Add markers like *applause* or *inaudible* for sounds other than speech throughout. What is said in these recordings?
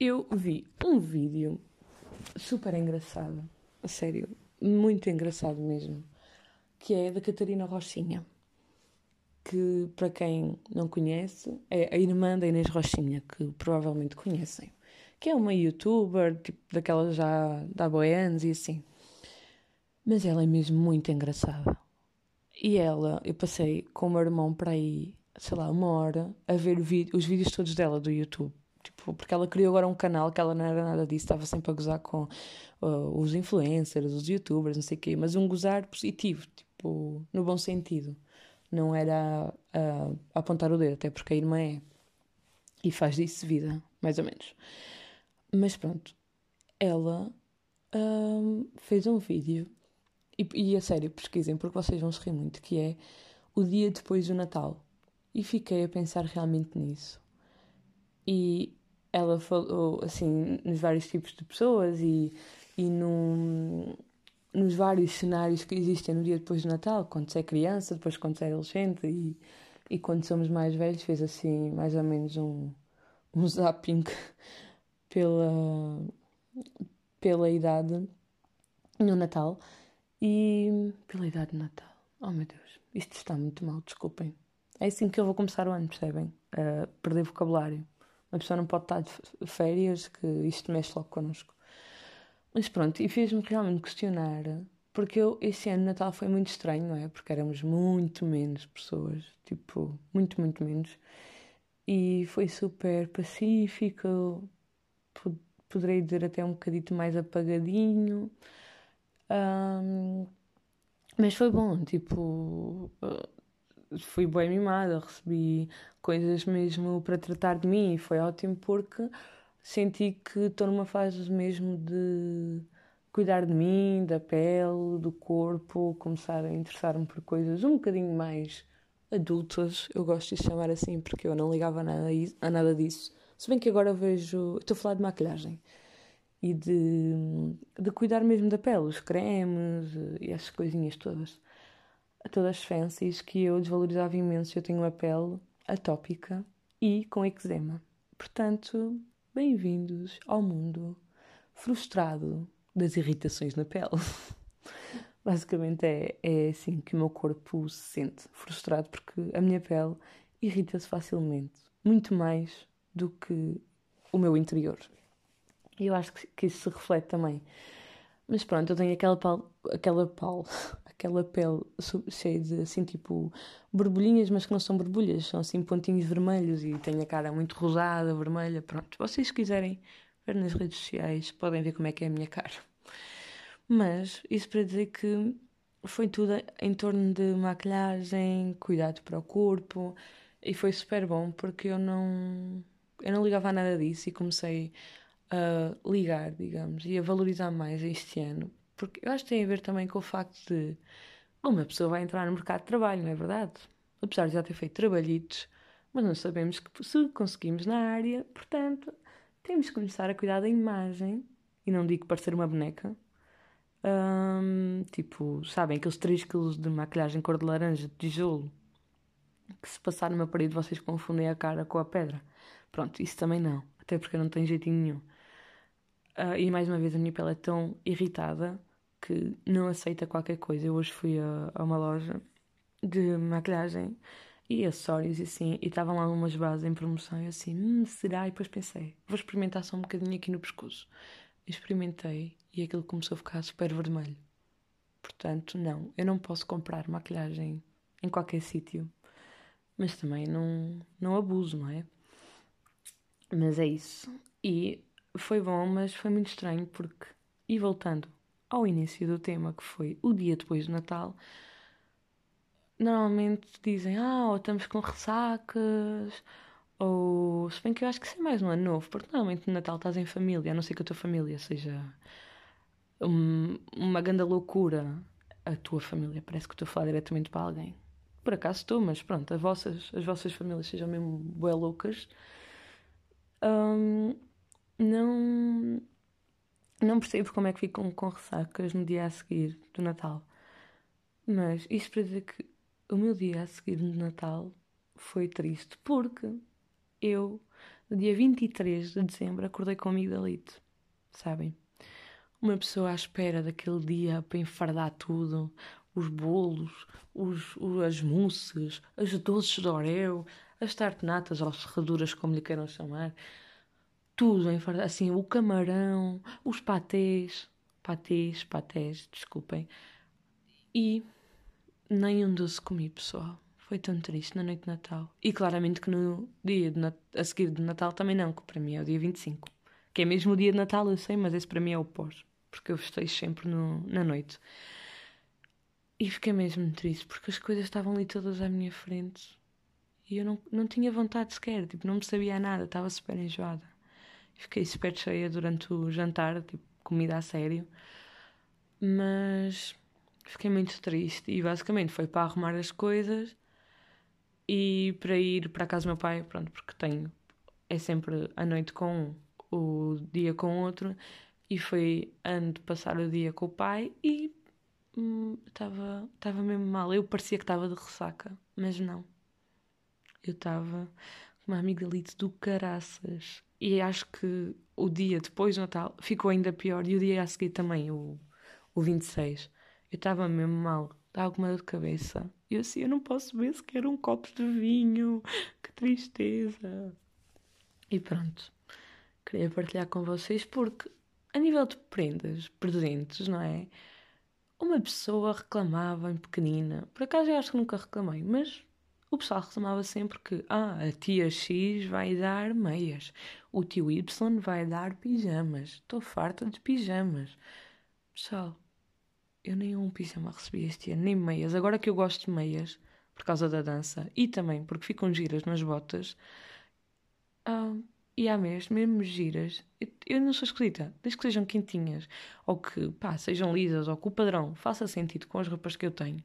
Eu vi um vídeo super engraçado, a sério, muito engraçado mesmo, que é da Catarina Rochinha, que para quem não conhece é a irmã da Inês Rochinha, que provavelmente conhecem, que é uma youtuber, tipo daquelas já da boianos e assim. Mas ela é mesmo muito engraçada. E ela, eu passei com o meu irmão para aí, sei lá, uma hora a ver os vídeos todos dela do YouTube. Tipo, porque ela criou agora um canal que ela não era nada disso, estava sempre a gozar com uh, os influencers, os youtubers, não sei o quê, mas um gozar positivo, tipo, no bom sentido. Não era a, a apontar o dedo, até porque a irmã é. E faz disso vida, mais ou menos. Mas pronto, ela um, fez um vídeo, e, e a sério, pesquisem, porque vocês vão se rir muito, que é o dia depois do Natal. E fiquei a pensar realmente nisso e ela falou assim nos vários tipos de pessoas e, e no, nos vários cenários que existem no dia depois do Natal, quando se é criança, depois quando se é adolescente e, e quando somos mais velhos, fez assim mais ou menos um, um *laughs* zapping pela, pela idade no Natal e pela idade de Natal. Oh meu Deus, isto está muito mal, desculpem. É assim que eu vou começar o ano, percebem? Uh, perder vocabulário. Uma pessoa não pode estar de férias, que isto mexe logo connosco. Mas pronto, e fez-me realmente questionar, porque eu, esse ano Natal foi muito estranho, não é? Porque éramos muito menos pessoas, tipo, muito, muito menos. E foi super pacífico, poderei dizer até um bocadito mais apagadinho. Um, mas foi bom, tipo, fui bem mimada, recebi coisas mesmo para tratar de mim e foi ótimo porque senti que estou numa fase mesmo de cuidar de mim, da pele, do corpo, começar a interessar-me por coisas um bocadinho mais adultas, eu gosto de chamar assim porque eu não ligava a nada, a nada disso. Se bem que agora vejo. Estou a falar de maquilhagem e de, de cuidar mesmo da pele, os cremes e essas coisinhas todas todas fancies que eu desvalorizava imenso. Eu tenho uma pele atópica e com eczema. Portanto, bem-vindos ao mundo frustrado das irritações na pele. *laughs* Basicamente é, é assim que o meu corpo se sente frustrado porque a minha pele irrita-se facilmente, muito mais do que o meu interior. E eu acho que isso se reflete também. Mas pronto, eu tenho aquela pal, aquela pal, *laughs* aquela pele cheia de assim tipo borbulhinhas, mas que não são borbulhas, são assim pontinhos vermelhos e tenho a cara muito rosada, vermelha. Pronto, vocês quiserem ver nas redes sociais podem ver como é que é a minha cara. Mas isso para dizer que foi tudo em torno de maquilhagem, cuidado para o corpo e foi super bom porque eu não eu não ligava a nada disso e comecei a ligar, digamos, e a valorizar mais este ano porque eu acho que tem a ver também com o facto de uma pessoa vai entrar no mercado de trabalho, não é verdade? Apesar de já ter feito trabalhitos, mas não sabemos que se conseguimos na área, portanto, temos que começar a cuidar da imagem, e não digo parecer uma boneca. Tipo, sabem, aqueles 3 kg de maquilhagem cor de laranja, de tijolo, que se passar numa parede vocês confundem a cara com a pedra. Pronto, isso também não, até porque não tem jeitinho nenhum. Uh, e mais uma vez a minha pele é tão irritada que não aceita qualquer coisa. Eu hoje fui a, a uma loja de maquilhagem e acessórios e assim, e estavam lá umas bases em promoção e eu assim, hum, será? E depois pensei, vou experimentar só um bocadinho aqui no pescoço. Experimentei e aquilo começou a ficar super vermelho. Portanto, não, eu não posso comprar maquilhagem em qualquer sítio, mas também não, não abuso, não é? Mas é isso. E foi bom, mas foi muito estranho porque, e voltando ao início do tema, que foi o dia depois do Natal, normalmente dizem, ah, ou estamos com ressacas, ou se bem que eu acho que isso é mais um ano novo, porque normalmente no Natal estás em família, a não ser que a tua família seja um, uma grande loucura, a tua família, parece que estou a falar diretamente para alguém. Por acaso estou, mas pronto, as vossas, as vossas famílias sejam mesmo bué loucas. Um, não não percebo como é que ficam com ressacas no dia a seguir do Natal. Mas isto para dizer que o meu dia a seguir de Natal foi triste, porque eu, no dia 23 de dezembro, acordei com amigdalite, sabem? Uma pessoa à espera daquele dia para enfardar tudo, os bolos, os, as mousses, as doces de Oreo, as tartanatas ou serraduras, como lhe queiram chamar, tudo enfardado, assim, o camarão, os patês, patês, patês, desculpem, e nem um doce comi, pessoal. Foi tão triste na noite de Natal. E claramente que no dia a seguir de Natal também não, que para mim é o dia 25. Que é mesmo o dia de Natal, eu sei, mas esse para mim é o pós. Porque eu festejo sempre no, na noite. E fiquei mesmo triste, porque as coisas estavam ali todas à minha frente. E eu não, não tinha vontade sequer, tipo, não me sabia nada, estava super enjoada. Fiquei super cheia durante o jantar, tipo, comida a sério. Mas fiquei muito triste e basicamente foi para arrumar as coisas e para ir para a casa do meu pai, pronto, porque tenho é sempre a noite com um, o dia com outro e foi ando passar o dia com o pai e estava hum, mesmo mal. Eu parecia que estava de ressaca, mas não. Eu estava com uma amigdalite do caraças. E acho que o dia depois do Natal ficou ainda pior. E o dia a seguir também, o, o 26. Eu estava mesmo mal, estava com uma dor de cabeça. E eu assim, eu não posso beber sequer um copo de vinho, que tristeza. E pronto, queria partilhar com vocês porque, a nível de prendas, presentes, não é? Uma pessoa reclamava em pequenina, por acaso eu acho que nunca reclamei, mas o pessoal reclamava sempre que ah, a tia X vai dar meias, o tio Y vai dar pijamas, estou farta de pijamas. Pessoal, eu nem um pijama recebi este ano, nem meias. Agora que eu gosto de meias, por causa da dança, e também porque ficam giras nas botas, ah, e há mesmo, mesmo giras, eu não sou esquisita, desde que sejam quentinhas, ou que, pá, sejam lisas, ou que o padrão faça sentido com as roupas que eu tenho.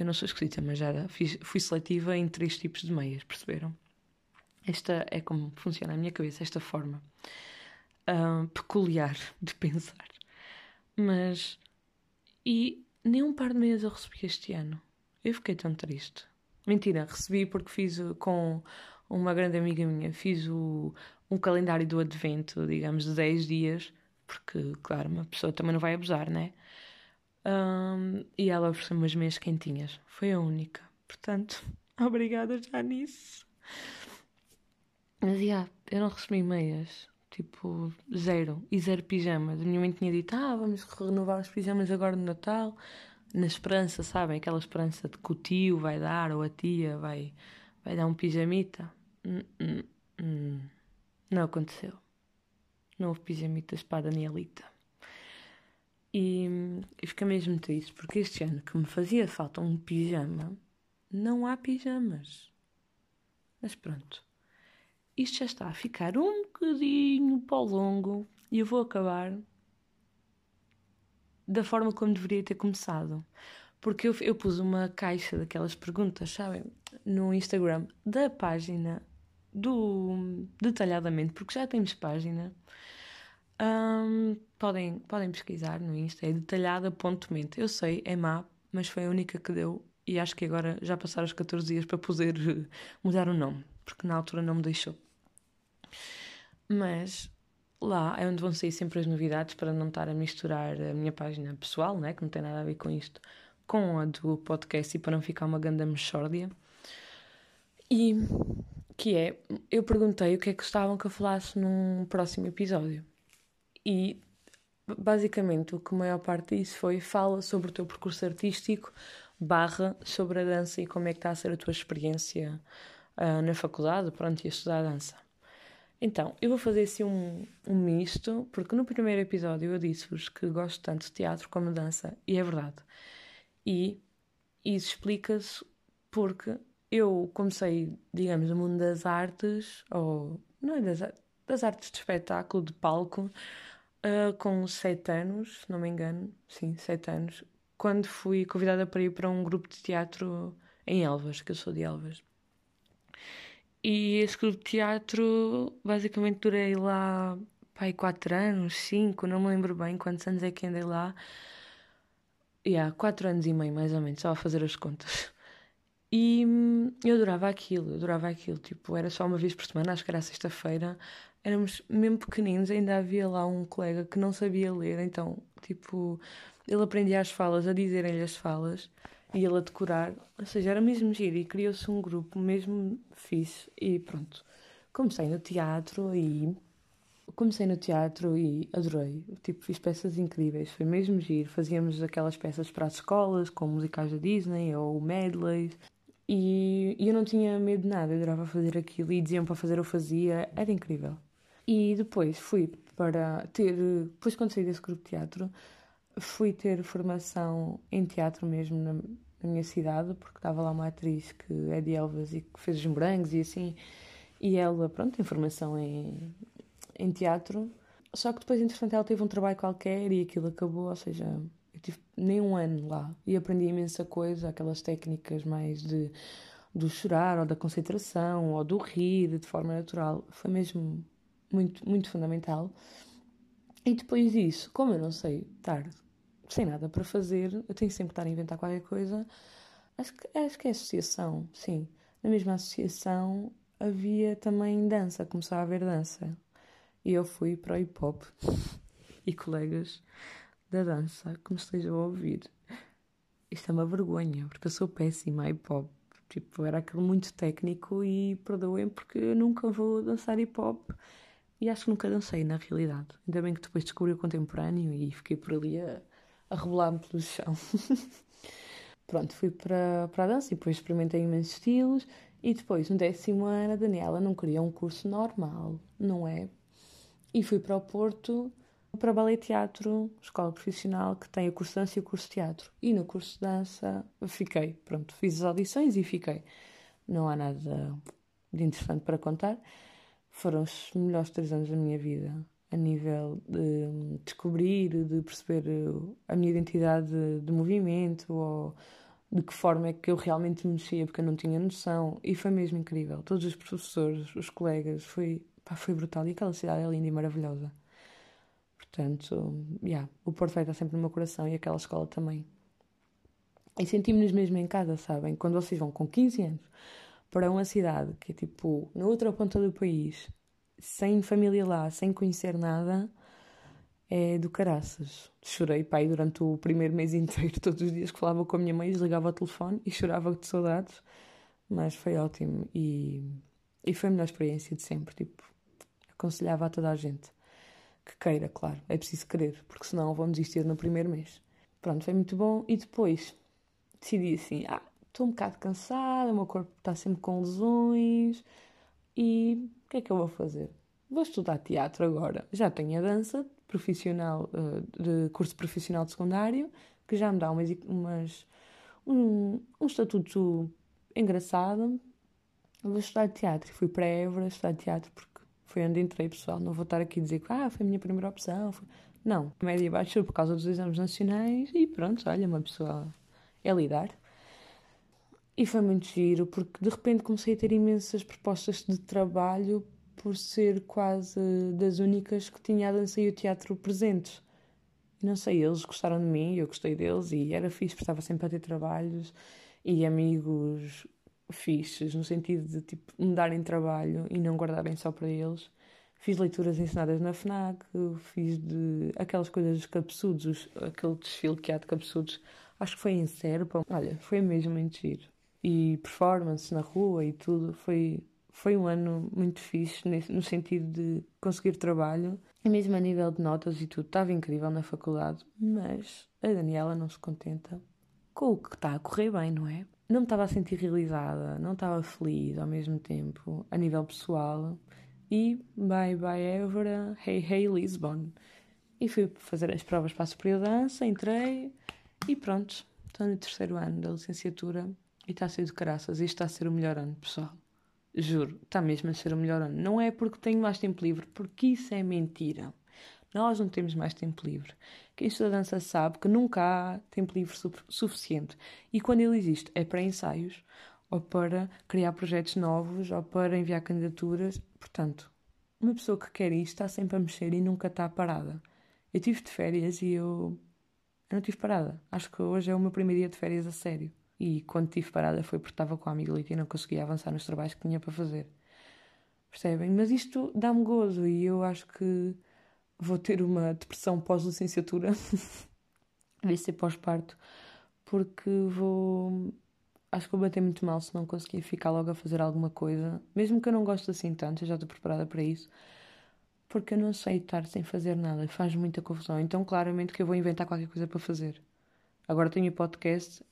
Eu não sou esquisita, mas já fiz, fui seletiva em três tipos de meias, perceberam? Esta é como funciona a minha cabeça, esta forma uh, peculiar de pensar. Mas e nem um par de meias eu recebi este ano. Eu fiquei tão triste. Mentira, recebi porque fiz com uma grande amiga minha, fiz o, um calendário do advento, digamos, de 10 dias, porque, claro, uma pessoa também não vai abusar, né? Um, e ela ofereceu umas meias quentinhas. Foi a única. Portanto, *laughs* obrigada já nisso. Mas, yeah, eu não recebi meias. Tipo, zero. E zero pijamas. A minha mãe tinha dito: Ah, vamos renovar os pijamas agora no Natal. Na esperança, sabem? Aquela esperança de que o tio vai dar ou a tia vai, vai dar um pijamita. Hum, hum, hum. Não aconteceu. Não houve pijamitas para a Danielita. E, e fica mesmo triste porque este ano que me fazia falta um pijama, não há pijamas. Mas pronto isto já está a ficar um bocadinho para o longo e eu vou acabar da forma como deveria ter começado. Porque eu, eu pus uma caixa daquelas perguntas, sabem, no Instagram da página do Detalhadamente, porque já temos página. Um, podem, podem pesquisar no Insta, é detalhada.mente. Eu sei, é má, mas foi a única que deu e acho que agora já passaram os 14 dias para poder mudar o nome, porque na altura não me deixou. Mas lá é onde vão sair sempre as novidades para não estar a misturar a minha página pessoal, né, que não tem nada a ver com isto, com a do podcast e para não ficar uma ganda mexórdia. E que é, eu perguntei o que é que gostavam que eu falasse num próximo episódio. E basicamente o que a maior parte disso foi fala sobre o teu percurso artístico barra sobre a dança e como é que está a ser a tua experiência uh, na faculdade, pronto, e a estudar dança. Então, eu vou fazer assim um, um misto, porque no primeiro episódio eu disse-vos que gosto tanto de teatro como de dança, e é verdade. E isso explica-se porque eu comecei, digamos, no mundo das artes, ou não é das, das artes de espetáculo, de palco, uh, com sete anos, se não me engano, sim, sete anos, quando fui convidada para ir para um grupo de teatro em Elvas, que eu sou de Elvas. E esse grupo de teatro, basicamente durei lá, pai, quatro anos, cinco, não me lembro bem quantos anos é que andei lá. e há quatro anos e meio, mais ou menos, estava a fazer as contas. E hum, eu adorava aquilo, eu adorava aquilo. Tipo, era só uma vez por semana, acho que era sexta-feira. Éramos mesmo pequeninos, ainda havia lá um colega que não sabia ler, então, tipo, ele aprendia as falas, a dizerem-lhe as falas e ele a decorar. Ou seja, era mesmo giro e criou-se um grupo mesmo fixe. E pronto, comecei no teatro e comecei no teatro e adorei. Tipo, fiz peças incríveis, foi mesmo giro. Fazíamos aquelas peças para as escolas, com musicais da Disney ou medleys. E, e eu não tinha medo de nada, eu adorava fazer aquilo e diziam para fazer, eu fazia, era incrível. E depois fui para ter, depois quando saí desse grupo de teatro, fui ter formação em teatro mesmo na, na minha cidade, porque estava lá uma atriz que é de Elvas e que fez os morangos e assim, e ela, pronto, tem formação em, em teatro. Só que depois, entretanto, ela teve um trabalho qualquer e aquilo acabou, ou seja, eu tive nem um ano lá e aprendi imensa coisa, aquelas técnicas mais de do chorar ou da concentração ou do rir de forma natural. Foi mesmo muito, muito fundamental. E depois disso, como eu não sei estar sem nada para fazer, eu tenho sempre que estar a inventar qualquer coisa. Acho que, acho que é associação, sim. Na mesma associação havia também dança, começou a haver dança. E eu fui para o hip hop *laughs* e colegas da dança que me estejam a ouvir. Isto é uma vergonha, porque eu sou péssima hip hop. Tipo, era aquele muito técnico e perdoem porque eu nunca vou dançar hip hop. E acho que nunca dancei, na realidade. Ainda bem que depois descobri o contemporâneo e fiquei por ali a, a rebolar-me pelo chão. *laughs* Pronto, fui para, para a dança e depois experimentei imensos estilos. E depois, no décimo ano, a Daniela não queria um curso normal, não é? E fui para o Porto para ballet teatro, escola profissional, que tem o curso de dança e o curso de teatro. E no curso de dança fiquei, pronto, fiz as audições e fiquei. Não há nada de interessante para contar. Foram os melhores três anos da minha vida, a nível de descobrir, de perceber a minha identidade de movimento ou de que forma é que eu realmente me mexia, porque eu não tinha noção. E foi mesmo incrível. Todos os professores, os colegas, foi, pá, foi brutal. E aquela cidade é linda e maravilhosa. Portanto, yeah, o Porto vai estar sempre no meu coração e aquela escola também. E sentimos-nos mesmo em casa, sabem? Quando vocês vão com 15 anos para uma cidade que é tipo na outra ponta do país, sem família lá, sem conhecer nada, é do caraças. Chorei, pai, durante o primeiro mês inteiro, *laughs* todos os dias que falava com a minha mãe, desligava o telefone e chorava de saudades, mas foi ótimo e, e foi a melhor experiência de sempre. Tipo, aconselhava a toda a gente que queira, claro, é preciso querer, porque senão vão desistir no primeiro mês. Pronto, foi muito bom e depois decidi assim: ah, estou um bocado cansada, o meu corpo está sempre com lesões e o que é que eu vou fazer? Vou estudar teatro agora. Já tenho a dança profissional, uh, de curso profissional de secundário, que já me dá umas, umas um, um estatuto engraçado. Vou estudar teatro. Fui para Évora estudar teatro porque foi onde entrei, pessoal. Não vou estar aqui a dizer que ah, foi a minha primeira opção. Foi... Não, média baixa por causa dos exames nacionais e pronto, olha, uma pessoa é lidar. E foi muito giro, porque de repente comecei a ter imensas propostas de trabalho por ser quase das únicas que tinha a dança e o teatro presentes. Não sei, eles gostaram de mim, eu gostei deles e era fixe, porque estava sempre a ter trabalhos e amigos fixes, no sentido de tipo, me darem trabalho e não guardarem só para eles. Fiz leituras ensinadas na FNAC, fiz de aquelas coisas dos cabeçudos, aquele desfile que há de cabeçudos, acho que foi em Serpa. Olha, foi mesmo muito giro. E performance na rua e tudo, foi, foi um ano muito fixe no sentido de conseguir trabalho. E mesmo a nível de notas e tudo, estava incrível na faculdade. Mas a Daniela não se contenta com o que está a correr bem, não é? não me estava a sentir realizada, não estava feliz ao mesmo tempo, a nível pessoal. E bye bye Évora, hey hey Lisbon. E fui fazer as provas para a superior dança, entrei e pronto, estou no terceiro ano da licenciatura e está a ser de caraças. Isto está a ser o melhor ano, pessoal. Juro, está mesmo a ser o melhor ano. Não é porque tenho mais tempo livre, porque isso é mentira. Nós não temos mais tempo livre. Quem estuda dança sabe que nunca há tempo livre suficiente. E quando ele existe, é para ensaios, ou para criar projetos novos, ou para enviar candidaturas. Portanto, uma pessoa que quer isto está sempre a mexer e nunca está parada. Eu tive de férias e eu Eu não tive parada. Acho que hoje é o meu primeiro dia de férias a sério. E quando tive parada foi porque estava com a amiguelita e não conseguia avançar nos trabalhos que tinha para fazer. Percebem? Mas isto dá-me gozo e eu acho que vou ter uma depressão pós-licenciatura. *laughs* Vai ser pós-parto. Porque vou. Acho que vou bater muito mal se não conseguir ficar logo a fazer alguma coisa. Mesmo que eu não goste assim tanto, eu já estou preparada para isso. Porque eu não sei estar sem fazer nada. Faz muita confusão. Então, claramente, que eu vou inventar qualquer coisa para fazer. Agora tenho o podcast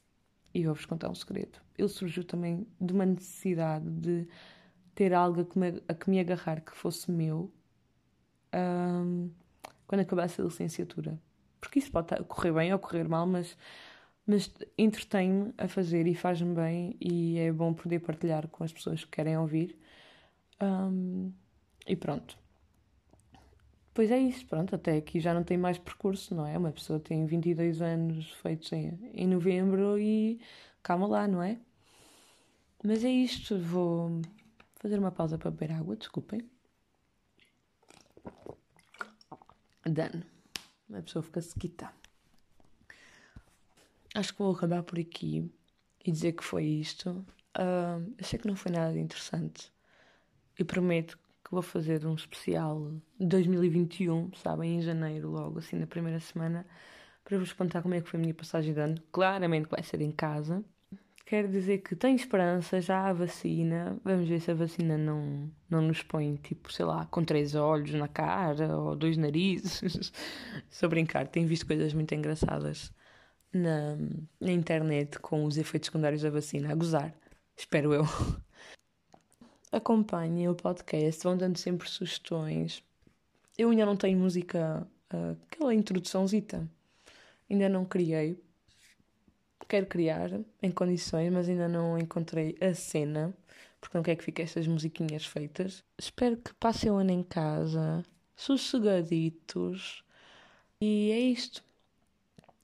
e vou-vos contar um segredo. Ele surgiu também de uma necessidade de ter algo a que me, a que me agarrar que fosse meu um, quando acabasse a licenciatura. Porque isso pode correr bem ou correr mal, mas, mas entretém-me a fazer e faz-me bem e é bom poder partilhar com as pessoas que querem ouvir. Um, e pronto. Pois é isso, pronto, até aqui já não tem mais percurso, não é? Uma pessoa tem 22 anos feitos em, em novembro e calma lá, não é? Mas é isto, vou fazer uma pausa para beber água, desculpem. Dano. Uma pessoa fica sequita. Acho que vou acabar por aqui e dizer que foi isto. Uh, achei que não foi nada interessante. E prometo que vou fazer um especial 2021, sabem, em janeiro, logo assim na primeira semana, para vos contar como é que foi a minha passagem de ano. Claramente vai ser em casa. Quero dizer que tenho esperança, já há vacina. Vamos ver se a vacina não, não nos põe, tipo, sei lá, com três olhos na cara ou dois narizes. *laughs* Só brincar, tenho visto coisas muito engraçadas na, na internet com os efeitos secundários da vacina, a gozar. Espero eu acompanhem o podcast, vão dando sempre sugestões. Eu ainda não tenho música, uh, aquela introduçãozita. Ainda não criei. Quero criar em condições, mas ainda não encontrei a cena, porque não quero que fiquem estas musiquinhas feitas. Espero que passem o ano em casa, sossegaditos. E é isto.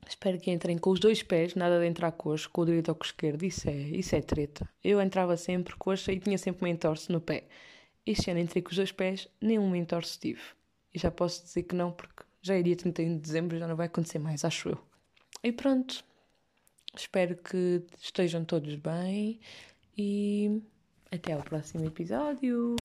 Espero que entrem com os dois pés, nada de entrar coxo, com o direito ou com o esquerdo. Isso é, isso é treta. Eu entrava sempre coxa e tinha sempre uma entorse no pé. Este ano entrei com os dois pés, nenhum entorse tive. E já posso dizer que não, porque já é dia 31 de dezembro, já não vai acontecer mais, acho eu. E pronto. Espero que estejam todos bem e até ao próximo episódio.